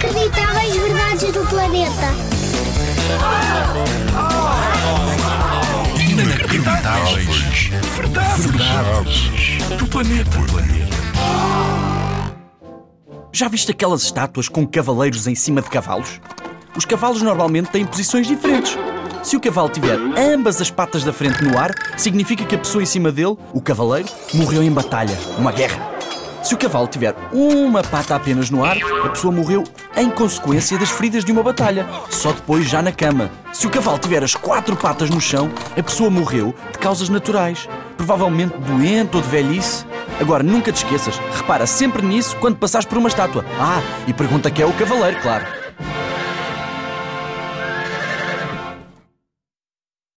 Inacreditáveis verdades do planeta. Inacreditáveis verdades, verdades do planeta. Já viste aquelas estátuas com cavaleiros em cima de cavalos? Os cavalos normalmente têm posições diferentes. Se o cavalo tiver ambas as patas da frente no ar, significa que a pessoa em cima dele, o cavaleiro, morreu em batalha, numa guerra. Se o cavalo tiver uma pata apenas no ar, a pessoa morreu em consequência das feridas de uma batalha, só depois já na cama. Se o cavalo tiver as quatro patas no chão, a pessoa morreu de causas naturais, provavelmente doente ou de velhice. Agora nunca te esqueças, repara sempre nisso quando passares por uma estátua. Ah, e pergunta quem é o cavaleiro, claro.